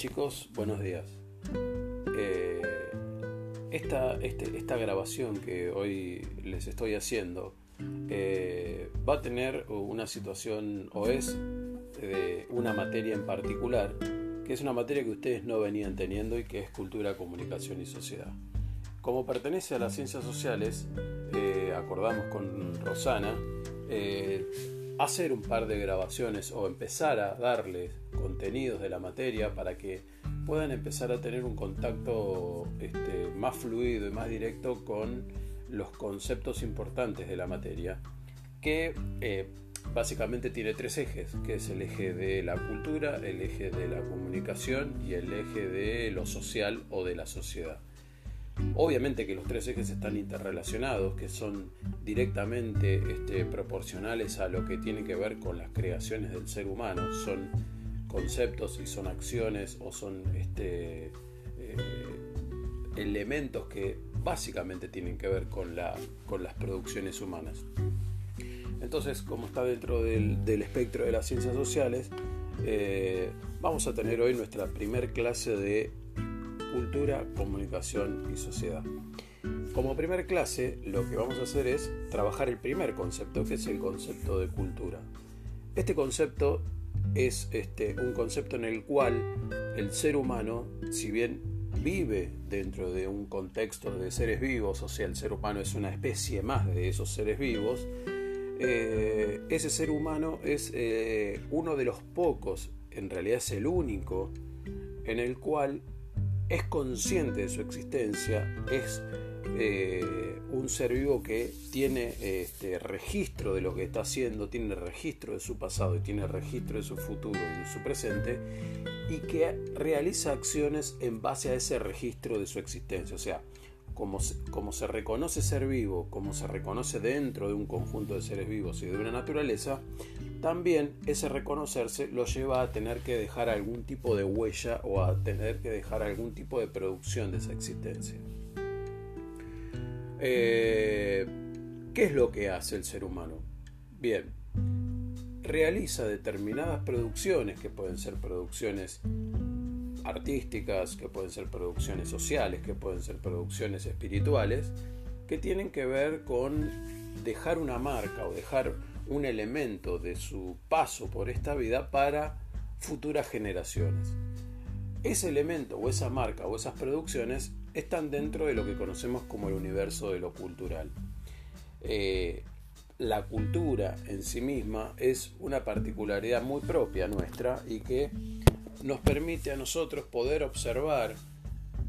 Chicos, buenos días. Eh, esta, este, esta, grabación que hoy les estoy haciendo eh, va a tener una situación o es de una materia en particular, que es una materia que ustedes no venían teniendo y que es cultura, comunicación y sociedad. Como pertenece a las ciencias sociales, eh, acordamos con Rosana, hacer un par de grabaciones o empezar a darles contenidos de la materia para que puedan empezar a tener un contacto este, más fluido y más directo con los conceptos importantes de la materia, que eh, básicamente tiene tres ejes, que es el eje de la cultura, el eje de la comunicación y el eje de lo social o de la sociedad. Obviamente que los tres ejes están interrelacionados, que son directamente este, proporcionales a lo que tiene que ver con las creaciones del ser humano, son conceptos y son acciones o son este, eh, elementos que básicamente tienen que ver con, la, con las producciones humanas. Entonces, como está dentro del, espectro de las ciencias sociales, eh, vamos a tener hoy nuestra primer clase de cultura, comunicación y sociedad. Como primer clase, lo que vamos a hacer es trabajar el primer concepto, que es el concepto de cultura. Este concepto es este, un concepto en el cual el ser humano, si bien vive dentro de un contexto de seres vivos, o sea, el ser humano es una especie más de esos seres vivos, eh, ese ser humano es eh, uno de los pocos, en realidad es el único, en el cual es consciente de su existencia, es eh, un ser vivo que tiene este, registro de lo que está haciendo, tiene registro de su pasado y tiene registro de su futuro y de su presente, y que realiza acciones en base a ese registro de su existencia. O sea, como como se reconoce ser vivo, como se reconoce dentro de un conjunto de seres vivos y de una naturaleza, también ese reconocerse lo lleva a tener que dejar algún tipo de huella o a tener que dejar algún tipo de producción de esa existencia. Eh, ¿Qué es lo que hace el ser humano? Bien, realiza determinadas producciones que pueden ser producciones artísticas, que pueden ser producciones sociales, que pueden ser producciones espirituales, que tienen que ver con dejar una marca o dejar un elemento de su paso por esta vida para futuras generaciones. Ese elemento o esa marca o esas producciones están dentro de lo que conocemos como el universo de lo cultural. Eh, la cultura en sí misma es una particularidad muy propia nuestra y que nos permite a nosotros poder observar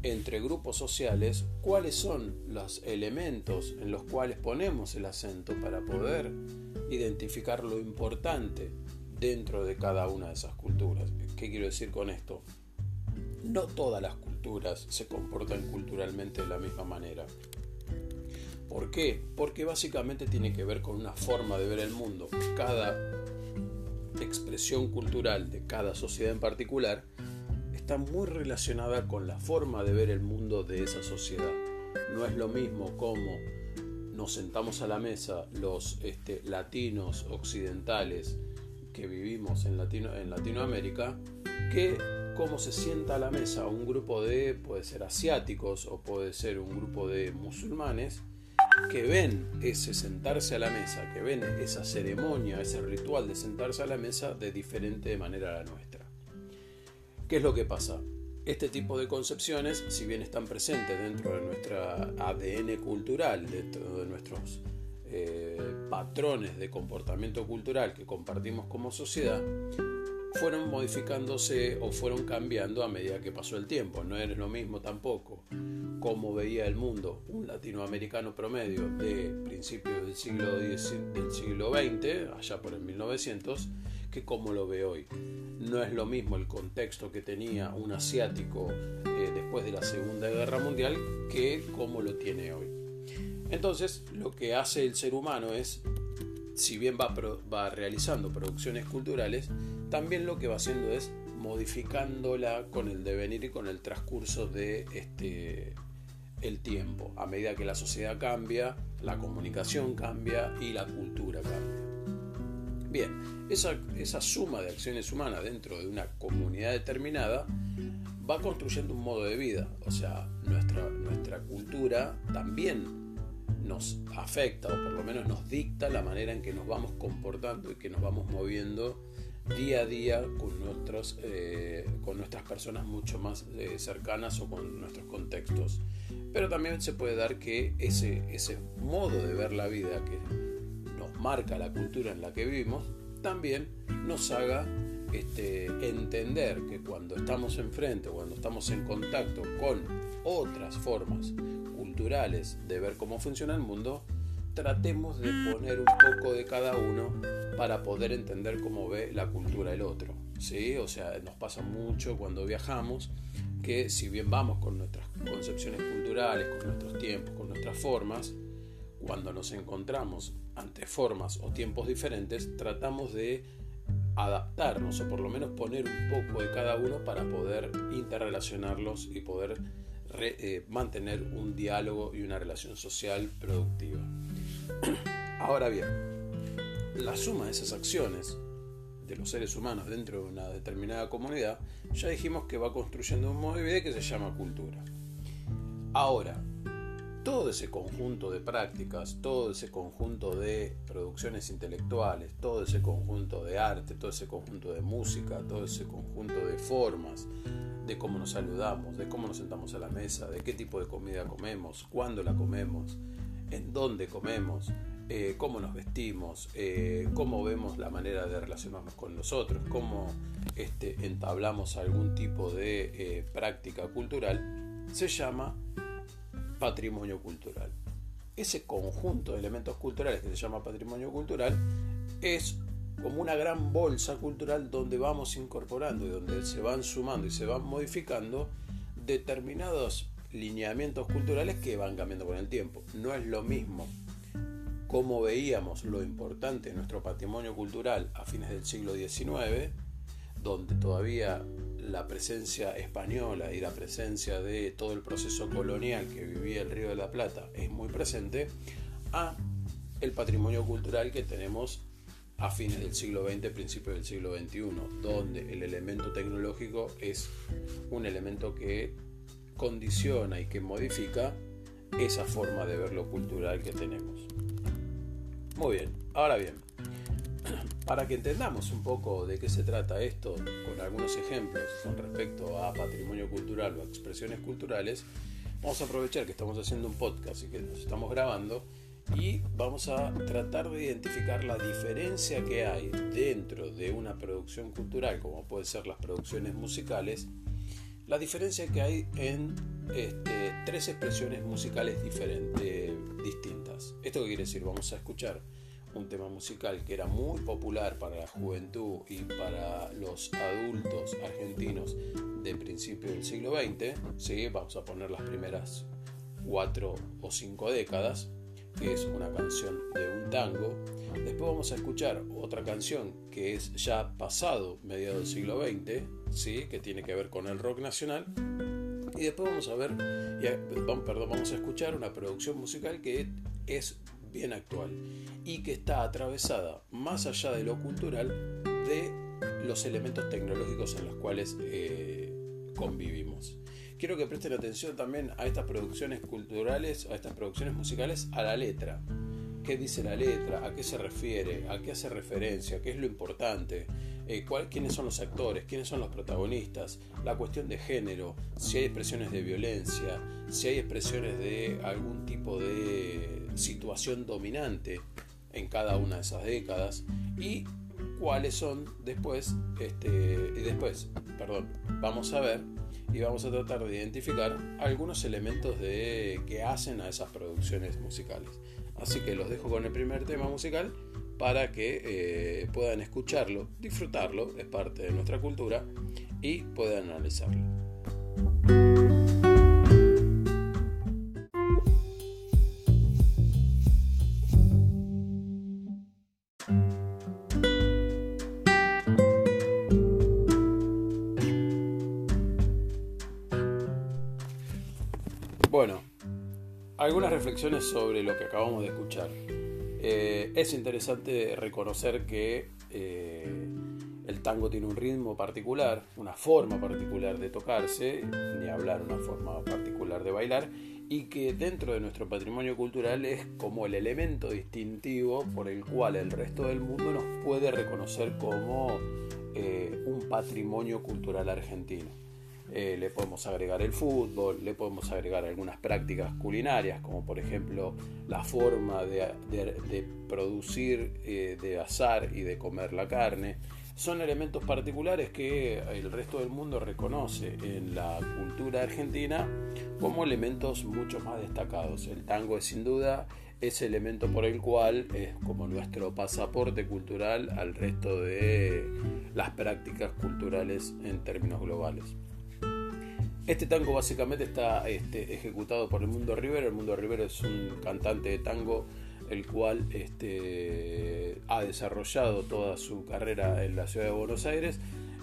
entre grupos sociales cuáles son los elementos en los cuales ponemos el acento para poder identificar lo importante dentro de cada una de esas culturas. ¿Qué quiero decir con esto? No todas las culturas se comportan culturalmente de la misma manera. ¿Por qué? Porque básicamente tiene que ver con una forma de ver el mundo. Cada expresión cultural de cada sociedad en particular está muy relacionada con la forma de ver el mundo de esa sociedad. No es lo mismo como nos sentamos a la mesa los este, latinos occidentales que vivimos en, en Latinoamérica que cómo se sienta a la mesa un grupo de, puede ser asiáticos o puede ser un grupo de musulmanes que ven ese sentarse a la mesa, que ven esa ceremonia, ese ritual de sentarse a la mesa de diferente manera a la nuestra. ¿Qué es lo que pasa? Este tipo de concepciones, si bien están presentes dentro de nuestra ADN cultural, dentro de nuestros eh, patrones de comportamiento cultural que compartimos como sociedad, fueron modificándose o fueron cambiando a medida que pasó el tiempo. No es lo mismo tampoco como veía el mundo un latinoamericano promedio de principios del siglo, del siglo XX, allá por el 1900, que como lo ve hoy. No es lo mismo el contexto que tenía un asiático eh, después de la Segunda Guerra Mundial que como lo tiene hoy. Entonces, lo que hace el ser humano es, si bien va, va realizando producciones culturales, también lo que va haciendo es modificándola con el devenir y con el transcurso de este el tiempo. A medida que la sociedad cambia, la comunicación cambia y la cultura cambia. Bien, esa, esa suma de acciones humanas dentro de una comunidad determinada va construyendo un modo de vida. O sea, nuestra, nuestra cultura también nos afecta o por lo menos nos dicta la manera en que nos vamos comportando y que nos vamos moviendo día a día con, nuestros, eh, con nuestras personas mucho más eh, cercanas o con nuestros contextos. Pero también se puede dar que ese, ese modo de ver la vida que nos marca la cultura en la que vivimos, también nos haga este, entender que cuando estamos enfrente, cuando estamos en contacto con otras formas culturales de ver cómo funciona el mundo, tratemos de poner un poco de cada uno para poder entender cómo ve la cultura el otro. ¿sí? O sea, nos pasa mucho cuando viajamos que si bien vamos con nuestras concepciones culturales, con nuestros tiempos, con nuestras formas, cuando nos encontramos ante formas o tiempos diferentes, tratamos de adaptarnos o por lo menos poner un poco de cada uno para poder interrelacionarlos y poder eh, mantener un diálogo y una relación social productiva. Ahora bien, la suma de esas acciones de los seres humanos dentro de una determinada comunidad, ya dijimos que va construyendo un modo de vida que se llama cultura. Ahora, todo ese conjunto de prácticas, todo ese conjunto de producciones intelectuales, todo ese conjunto de arte, todo ese conjunto de música, todo ese conjunto de formas, de cómo nos saludamos, de cómo nos sentamos a la mesa, de qué tipo de comida comemos, cuándo la comemos, en dónde comemos, eh, cómo nos vestimos, eh, cómo vemos la manera de relacionarnos con nosotros, cómo este, entablamos algún tipo de eh, práctica cultural, se llama patrimonio cultural. Ese conjunto de elementos culturales que se llama patrimonio cultural es como una gran bolsa cultural donde vamos incorporando y donde se van sumando y se van modificando determinados lineamientos culturales que van cambiando con el tiempo. No es lo mismo como veíamos lo importante de nuestro patrimonio cultural a fines del siglo XIX, donde todavía la presencia española y la presencia de todo el proceso colonial que vivía el Río de la Plata es muy presente, a el patrimonio cultural que tenemos a fines del siglo XX, principios del siglo XXI, donde el elemento tecnológico es un elemento que condiciona y que modifica esa forma de ver lo cultural que tenemos. Muy bien, ahora bien, para que entendamos un poco de qué se trata esto, con algunos ejemplos con respecto a patrimonio cultural o expresiones culturales, vamos a aprovechar que estamos haciendo un podcast y que nos estamos grabando y vamos a tratar de identificar la diferencia que hay dentro de una producción cultural, como pueden ser las producciones musicales, la diferencia que hay en este, tres expresiones musicales diferentes, distintas. ¿Esto qué quiere decir? Vamos a escuchar un tema musical que era muy popular para la juventud y para los adultos argentinos de principio del siglo XX, ¿sí? vamos a poner las primeras cuatro o cinco décadas, que es una canción de un tango. Después vamos a escuchar otra canción que es ya pasado mediado del siglo XX, ¿sí? que tiene que ver con el rock nacional. Y después vamos a ver, perdón, vamos a escuchar una producción musical que es bien actual y que está atravesada más allá de lo cultural de los elementos tecnológicos en los cuales eh, convivimos. Quiero que presten atención también a estas producciones culturales, a estas producciones musicales, a la letra. ¿Qué dice la letra? ¿A qué se refiere? ¿A qué hace referencia? ¿Qué es lo importante? Eh, ¿Quiénes son los actores? ¿Quiénes son los protagonistas? La cuestión de género, si hay expresiones de violencia, si hay expresiones de algún tipo de situación dominante en cada una de esas décadas y cuáles son después, este, después, perdón, vamos a ver y vamos a tratar de identificar algunos elementos de, que hacen a esas producciones musicales. Así que los dejo con el primer tema musical para que eh, puedan escucharlo, disfrutarlo, es parte de nuestra cultura y puedan analizarlo. Reflexiones sobre lo que acabamos de escuchar. Eh, es interesante reconocer que eh, el tango tiene un ritmo particular, una forma particular de tocarse, ni hablar una forma particular de bailar, y que dentro de nuestro patrimonio cultural es como el elemento distintivo por el cual el resto del mundo nos puede reconocer como eh, un patrimonio cultural argentino. Eh, le podemos agregar el fútbol, le podemos agregar algunas prácticas culinarias, como por ejemplo la forma de, producir, eh, de asar y de comer la carne. Son elementos particulares que el resto del mundo reconoce en la cultura argentina como elementos mucho más destacados. El tango es sin duda ese elemento por el cual es como nuestro pasaporte cultural al resto de las prácticas culturales en términos globales. Este tango básicamente está este, ejecutado por el Mundo Rivero. El Mundo Rivero es un cantante de tango el cual este, ha desarrollado toda su carrera en la ciudad de Buenos Aires.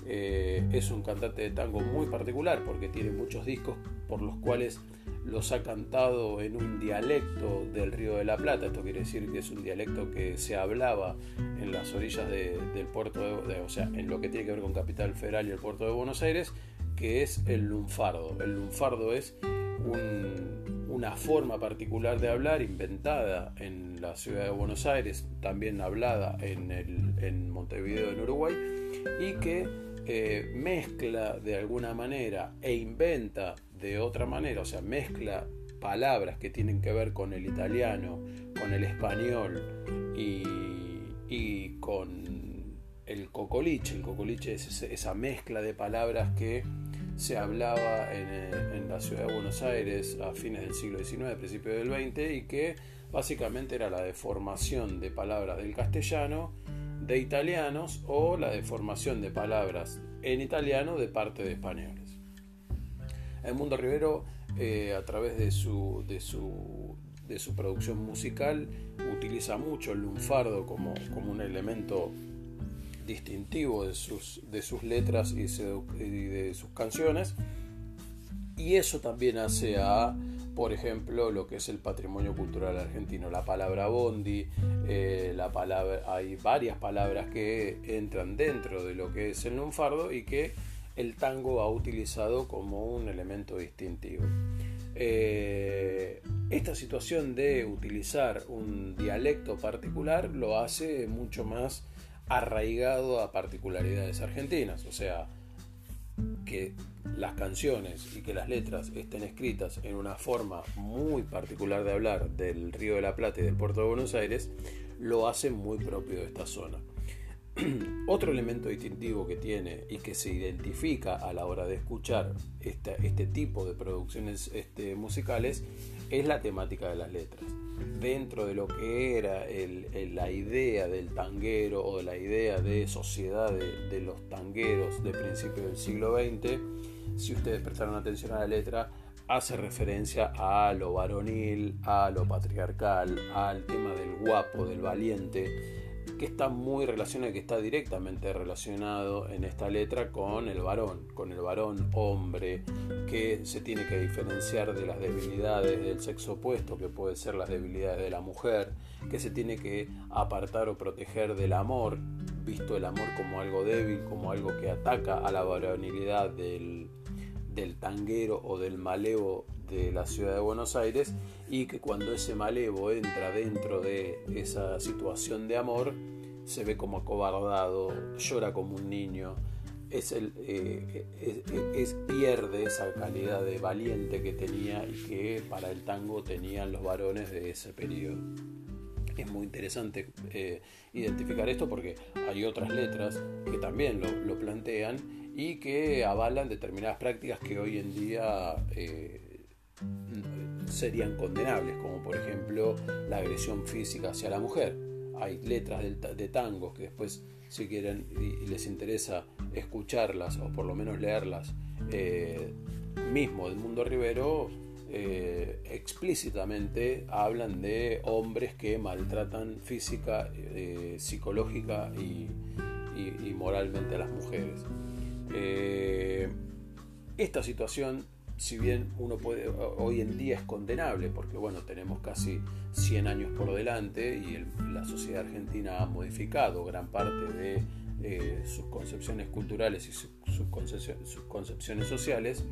Eh, es un cantante de tango muy particular porque tiene muchos discos por los cuales los ha cantado en un dialecto del Río de la Plata. Esto quiere decir que es un dialecto que se hablaba en las orillas del puerto, de, o sea, en lo que tiene que ver con Capital Federal y el puerto de Buenos Aires que es el lunfardo. El lunfardo es una forma particular de hablar inventada en la ciudad de Buenos Aires, también hablada en, en Montevideo, en Uruguay, y que eh, mezcla de alguna manera e inventa de otra manera, o sea, mezcla palabras que tienen que ver con el italiano, con el español y, y con el cocoliche. El cocoliche es esa mezcla de palabras que se hablaba eh, en, la ciudad de Buenos Aires a fines del siglo XIX, principios del XX, y que básicamente era la deformación de palabras del castellano de italianos o la deformación de palabras en italiano de parte de españoles. El Mundo Rivero, eh, a través de su, de, su, de su producción musical, utiliza mucho el lunfardo como, como un elemento distintivo de sus, de sus letras y, de sus canciones. Y eso también hace a, por ejemplo, lo que es el patrimonio cultural argentino. La palabra bondi, eh, la palabra, hay varias palabras que entran dentro de lo que es el lunfardo y que el tango ha utilizado como un elemento distintivo. Eh, esta situación de utilizar un dialecto particular lo hace mucho más arraigado a particularidades argentinas, o sea, que las canciones y que las letras estén escritas en una forma muy particular de hablar del Río de la Plata y del puerto de Buenos Aires, lo hace muy propio de esta zona. Otro elemento distintivo que tiene y que se identifica a la hora de escuchar este tipo de producciones este, musicales es la temática de las letras. Dentro de lo que era la idea del tanguero o de la idea de sociedad de, los tangueros de principios del siglo XX, si ustedes prestaron atención a la letra, hace referencia a lo varonil, a lo patriarcal, al tema del guapo, del valiente, que está muy relacionado, que está directamente relacionado en esta letra con el varón, con el varón hombre, que se tiene que diferenciar de las debilidades del sexo opuesto, que puede ser las debilidades de la mujer, que se tiene que apartar o proteger del amor, visto el amor como algo débil, como algo que ataca a la varonilidad del, del tanguero o del malevo de la ciudad de Buenos Aires y que cuando ese malevo entra dentro de esa situación de amor se ve como acobardado, llora como un niño, es eh, es, pierde esa calidad de valiente que tenía y que para el tango tenían los varones de ese periodo. Es muy interesante eh, identificar esto porque hay otras letras que también lo, lo, plantean y que avalan determinadas prácticas que hoy en día eh, serían condenables, como por ejemplo la agresión física hacia la mujer. Hay letras de, tangos que después, si quieren y, les interesa escucharlas o por lo menos leerlas, eh, mismo del mundo rivero, eh, explícitamente hablan de hombres que maltratan física, psicológica y, moralmente a las mujeres. Esta situación si bien uno puede, hoy en día es condenable, porque bueno, tenemos casi 100 años por delante y la sociedad argentina ha modificado gran parte de eh, sus concepciones culturales y sus, concepciones, sociales,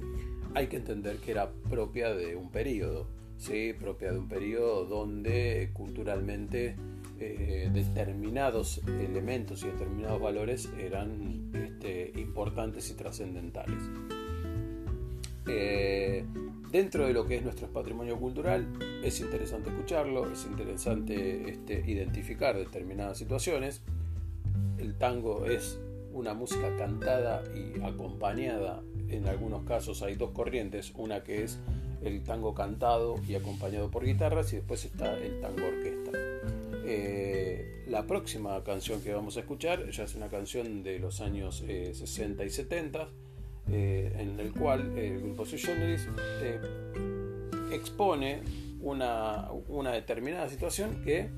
hay que entender que era propia de un periodo, ¿sí? propia de un periodo donde culturalmente eh, determinados elementos y determinados valores eran este, importantes y trascendentales. Eh, dentro de lo que es nuestro patrimonio cultural, es interesante escucharlo, es interesante este, identificar determinadas situaciones. El tango es una música cantada y acompañada, en algunos casos hay dos corrientes, una que es el tango cantado y acompañado por guitarras y después está el tango orquesta. Eh, la próxima canción que vamos a escuchar ya es una canción de los años 60 eh, y 70 eh, en el cual el grupo Sui eh, expone una, una, determinada situación que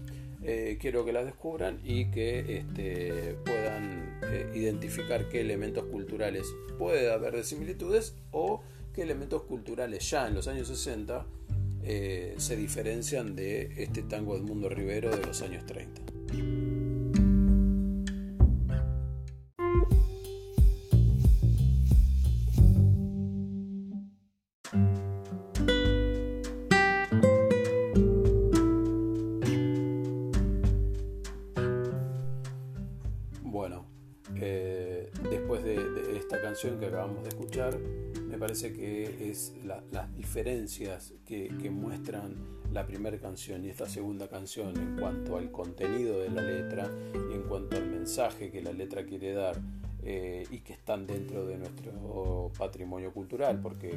eh, quiero que la descubran y que este, puedan identificar qué elementos culturales puede haber de similitudes o qué elementos culturales ya en los años 60 se diferencian de este tango del mundo Rivero de los años 30. Parece que es las diferencias que, muestran la primera canción y esta segunda canción en cuanto al contenido de la letra y en cuanto al mensaje que la letra quiere dar eh, y que están dentro de nuestro patrimonio cultural, porque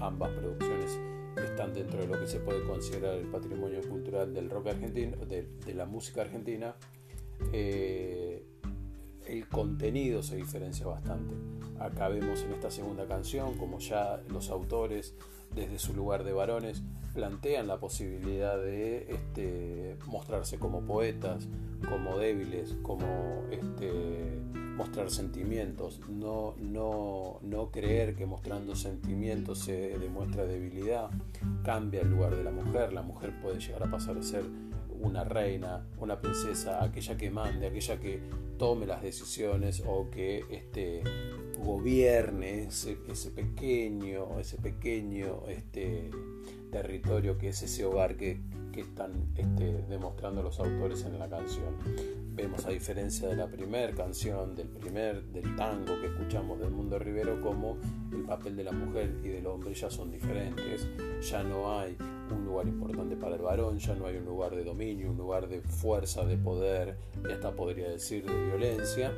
ambas producciones están dentro de lo que se puede considerar el patrimonio cultural del rock argentino, de, la música argentina. Eh, el contenido se diferencia bastante. Acá vemos en esta segunda canción como ya los autores desde su lugar de varones plantean la posibilidad de este, mostrarse como poetas, como débiles, como este, mostrar sentimientos, no, no, no creer que mostrando sentimientos se demuestra debilidad, cambia el lugar de la mujer, la mujer puede llegar a pasar a ser una reina, una princesa, aquella que mande, aquella que tome las decisiones o que este, gobierne ese, pequeño, ese pequeño este, territorio que es ese hogar que, están este, demostrando los autores en la canción. Vemos a diferencia de la primera canción, del primer, del tango que escuchamos del mundo rivero, como el papel de la mujer y del hombre ya son diferentes. Ya no hay un lugar importante para el varón, ya no hay un lugar de dominio, un lugar de fuerza, de poder, y hasta podría decir de violencia,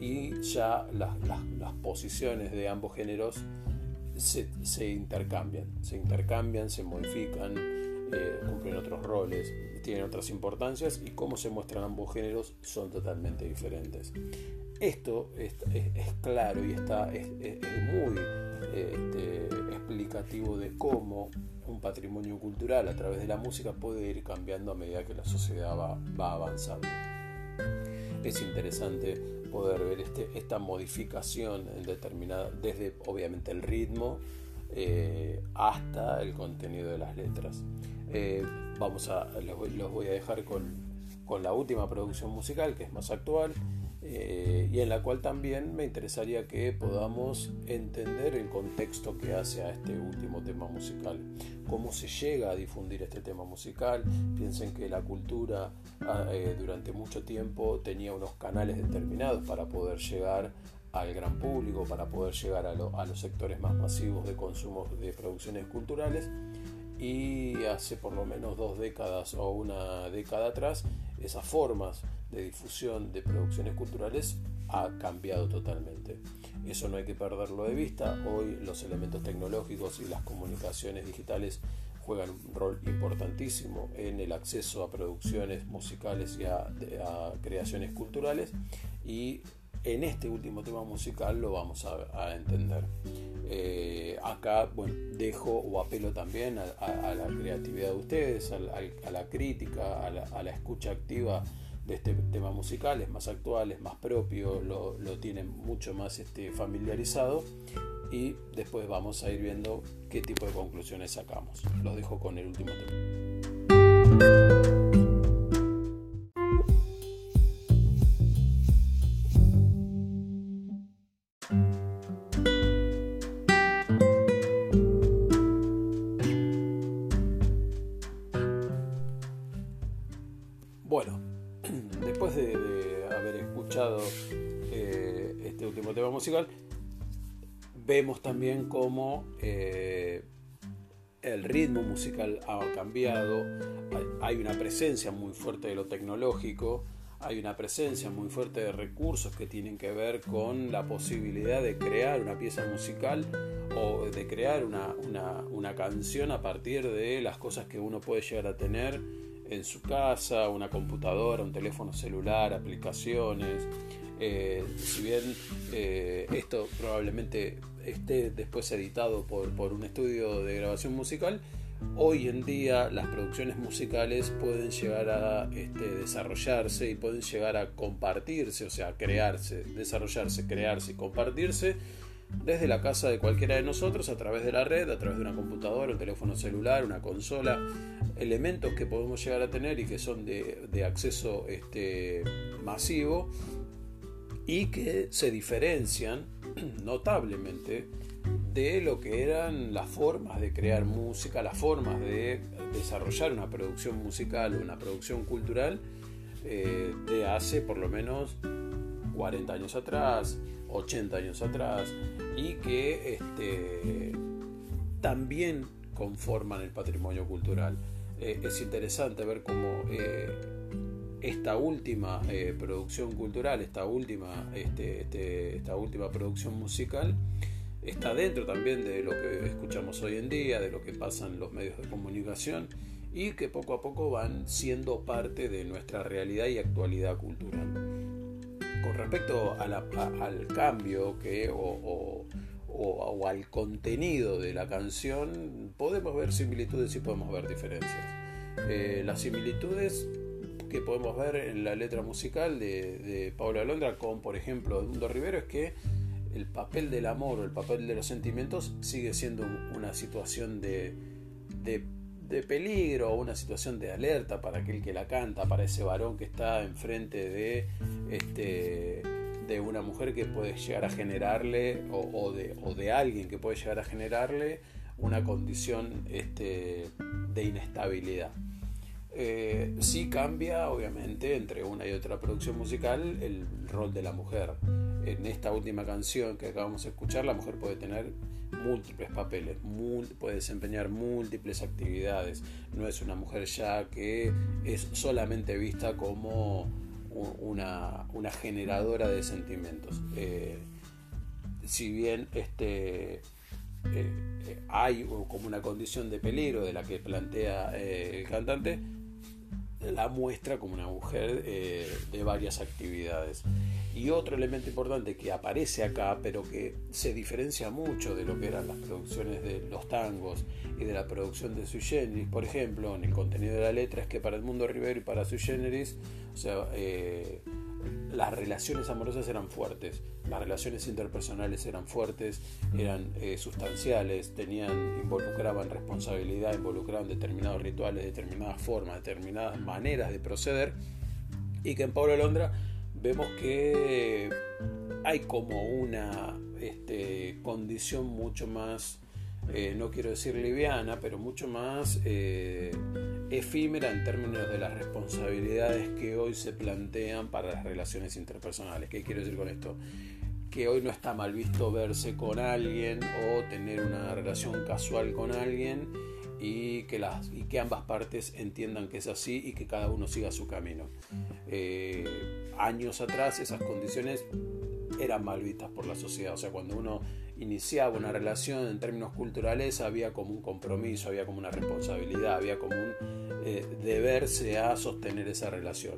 y ya las, posiciones de ambos géneros se, se intercambian, se intercambian, se modifican, eh, cumplen otros roles, tienen otras importancias y cómo se muestran ambos géneros son totalmente diferentes. Esto es, claro y está, es, muy este, explicativo de cómo un patrimonio cultural a través de la música puede ir cambiando a medida que la sociedad va, va avanzando. Es interesante poder ver este, esta modificación determinada, desde obviamente el ritmo eh, hasta el contenido de las letras. Eh, vamos a, los, voy a dejar con, con, la última producción musical, que es más actual, eh, y en la cual también me interesaría que podamos entender el contexto que hace a este último tema musical, cómo se llega a difundir este tema musical. Piensen que la cultura ah, eh, durante mucho tiempo tenía unos canales determinados para poder llegar al gran público, para poder llegar a, a los sectores más masivos de consumo de producciones culturales y hace por lo menos dos décadas o una década atrás esas formas de difusión de producciones culturales ha cambiado totalmente. Eso no hay que perderlo de vista. Hoy los elementos tecnológicos y las comunicaciones digitales juegan un rol importantísimo en el acceso a producciones musicales y a, creaciones culturales y en este último tema musical lo vamos a, entender. Eh, acá bueno, dejo o apelo también a, la creatividad de ustedes, a, la crítica, a la, escucha activa de este tema musical, es más actual, es más propio, lo, lo tienen mucho más este, familiarizado y después vamos a ir viendo qué tipo de conclusiones sacamos. Los dejo con el último tema. Vemos también cómo eh, el ritmo musical ha cambiado, hay una presencia muy fuerte de lo tecnológico, hay una presencia muy fuerte de recursos que tienen que ver con la posibilidad de crear una pieza musical o de crear una, una canción a partir de las cosas que uno puede llegar a tener en su casa, una computadora, un teléfono celular, aplicaciones. Eh, si bien eh, esto probablemente esté después editado por, por, un estudio de grabación musical, hoy en día las producciones musicales pueden llegar a este, desarrollarse y pueden llegar a compartirse, o sea, crearse, desarrollarse, crearse y compartirse desde la casa de cualquiera de nosotros a través de la red, a través de una computadora, un teléfono celular, una consola, elementos que podemos llegar a tener y que son de, acceso este, masivo y que se diferencian notablemente de lo que eran las formas de crear música, las formas de desarrollar una producción musical o una producción cultural eh, de hace por lo menos 40 años atrás, 80 años atrás, y que este, también conforman el patrimonio cultural. Eh, es interesante ver cómo eh, esta última eh, producción cultural, esta última, este, este, esta última producción musical, está dentro también de lo que escuchamos hoy en día, de lo que pasan los medios de comunicación y que poco a poco van siendo parte de nuestra realidad y actualidad cultural con respecto al cambio que, o, al contenido de la canción, podemos ver similitudes y podemos ver diferencias. Eh, las similitudes que podemos ver en la letra musical de, de Paula Alondra con, por ejemplo, Mundo Rivero es que el papel del amor o el papel de los sentimientos sigue siendo una situación de de peligro o una situación de alerta para aquel que la canta, para ese varón que está enfrente de, este, de una mujer que puede llegar a generarle o, de, o de, alguien que puede llegar a generarle una condición este, de inestabilidad. Eh, sí cambia, obviamente, entre una y otra producción musical el rol de la mujer. En esta última canción que acabamos de escuchar, la mujer puede tener múltiples papeles, puede desempeñar múltiples actividades. No es una mujer ya que es solamente vista como una, generadora de sentimientos. Eh, si bien este, eh, eh, hay como una condición de peligro de la que plantea el cantante, la muestra como una mujer de varias actividades. Y otro elemento importante que aparece acá, pero que se diferencia mucho de lo que eran las producciones de los tangos y de la producción de Sui Generis, por ejemplo, en el contenido de la letra, es que para el mundo Rivero y para Sui Generis, eh, las relaciones amorosas eran fuertes, las relaciones interpersonales eran fuertes, eran eh, sustanciales, tenían, involucraban responsabilidad, involucraban determinados rituales, determinadas formas, determinadas maneras de proceder, y que en Pablo Londra vemos que hay como una este, condición mucho más, eh, no quiero decir liviana, pero mucho más eh, efímera en términos de las responsabilidades que hoy se plantean para las relaciones interpersonales. ¿Qué quiero decir con esto? Que hoy no está mal visto verse con alguien o tener una relación casual con alguien y que, las, y que ambas partes entiendan que es así y que cada uno siga su camino. Eh, años atrás esas condiciones eran mal vistas por la sociedad, o sea, cuando uno iniciaba una relación en términos culturales había como un compromiso, había como una responsabilidad, había como un eh, deberse a sostener esa relación.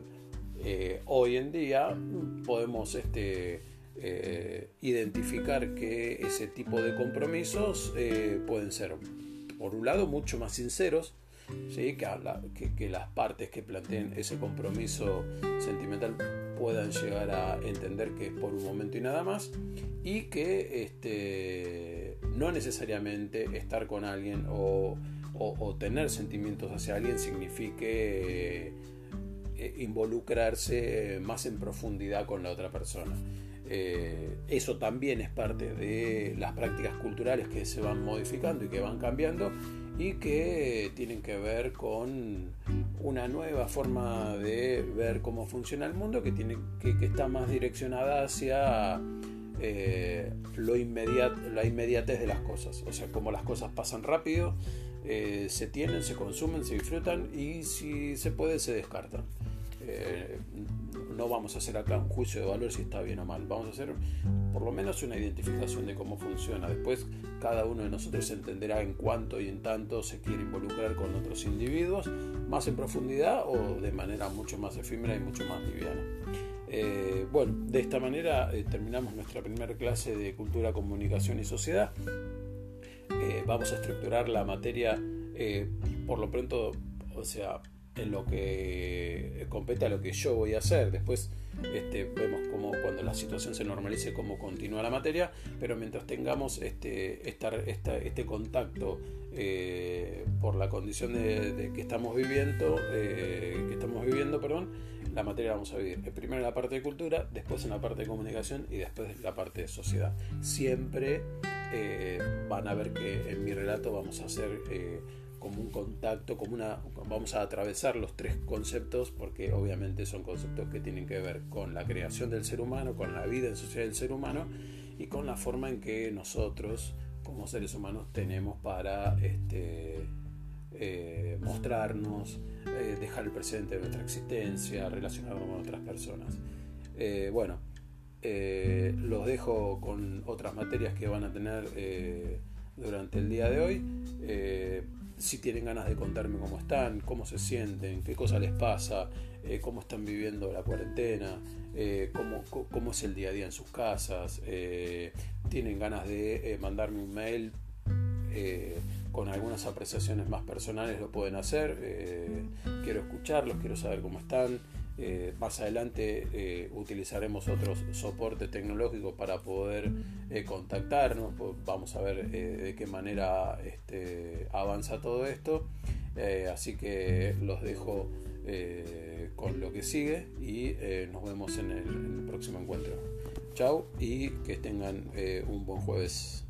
Eh, hoy en día podemos este, identificar que ese tipo de compromisos pueden ser por un lado, mucho más sinceros, ¿sí? que, que, las partes que planteen ese compromiso sentimental puedan llegar a entender que es por un momento y nada más, y que este, no necesariamente estar con alguien o, tener sentimientos hacia alguien signifique involucrarse más en profundidad con la otra persona. Eso también es parte de las prácticas culturales que se van modificando y que van cambiando y que tienen que ver con una nueva forma de ver cómo funciona el mundo que, tiene, que, está más direccionada hacia eh, lo la inmediatez de las cosas, o sea, cómo las cosas pasan rápido, eh, se tienen, se consumen, se disfrutan y si se puede se descartan. Eh, no vamos a hacer acá un juicio de valor si está bien o mal, vamos a hacer por lo menos una identificación de cómo funciona. Después cada uno de nosotros entenderá en cuánto y en tanto se quiere involucrar con otros individuos, más en profundidad o de manera mucho más efímera y mucho más liviana. Eh, bueno, de esta manera eh, terminamos nuestra primera clase de cultura, comunicación y sociedad. Eh, vamos a estructurar la materia por lo pronto, o sea, en lo que compete a lo que yo voy a hacer. Después este, vemos cómo cuando la situación se normalice cómo continúa la materia, pero mientras tengamos este, este contacto eh, por la condición de, que estamos viviendo, eh, que estamos viviendo, perdón, la materia vamos a vivir primero en la parte de cultura, después en la parte de comunicación y después en la parte de sociedad. Siempre eh, van a ver que en mi relato vamos a hacer como un contacto, como una, vamos a atravesar los tres conceptos porque obviamente son conceptos que tienen que ver con la creación del ser humano, con la vida en sociedad del ser humano y con la forma en que nosotros como seres humanos tenemos para este, eh, mostrarnos, eh, dejar el presente de nuestra existencia, relacionarnos con otras personas. Eh, bueno, los dejo con otras materias que van a tener durante el día de hoy si tienen ganas de contarme cómo están, cómo se sienten, qué cosa les pasa, eh, cómo están viviendo la cuarentena, eh, cómo, cómo, es el día a día en sus casas, eh, tienen ganas de mandarme un mail con algunas apreciaciones más personales, lo pueden hacer, quiero escucharlos, quiero saber cómo están. Eh, más adelante eh, utilizaremos otros soportes tecnológicos para poder eh, contactarnos. Vamos a ver de qué manera este, avanza todo esto. así que los dejo con lo que sigue y nos vemos en el próximo encuentro. Chao y que tengan un buen jueves.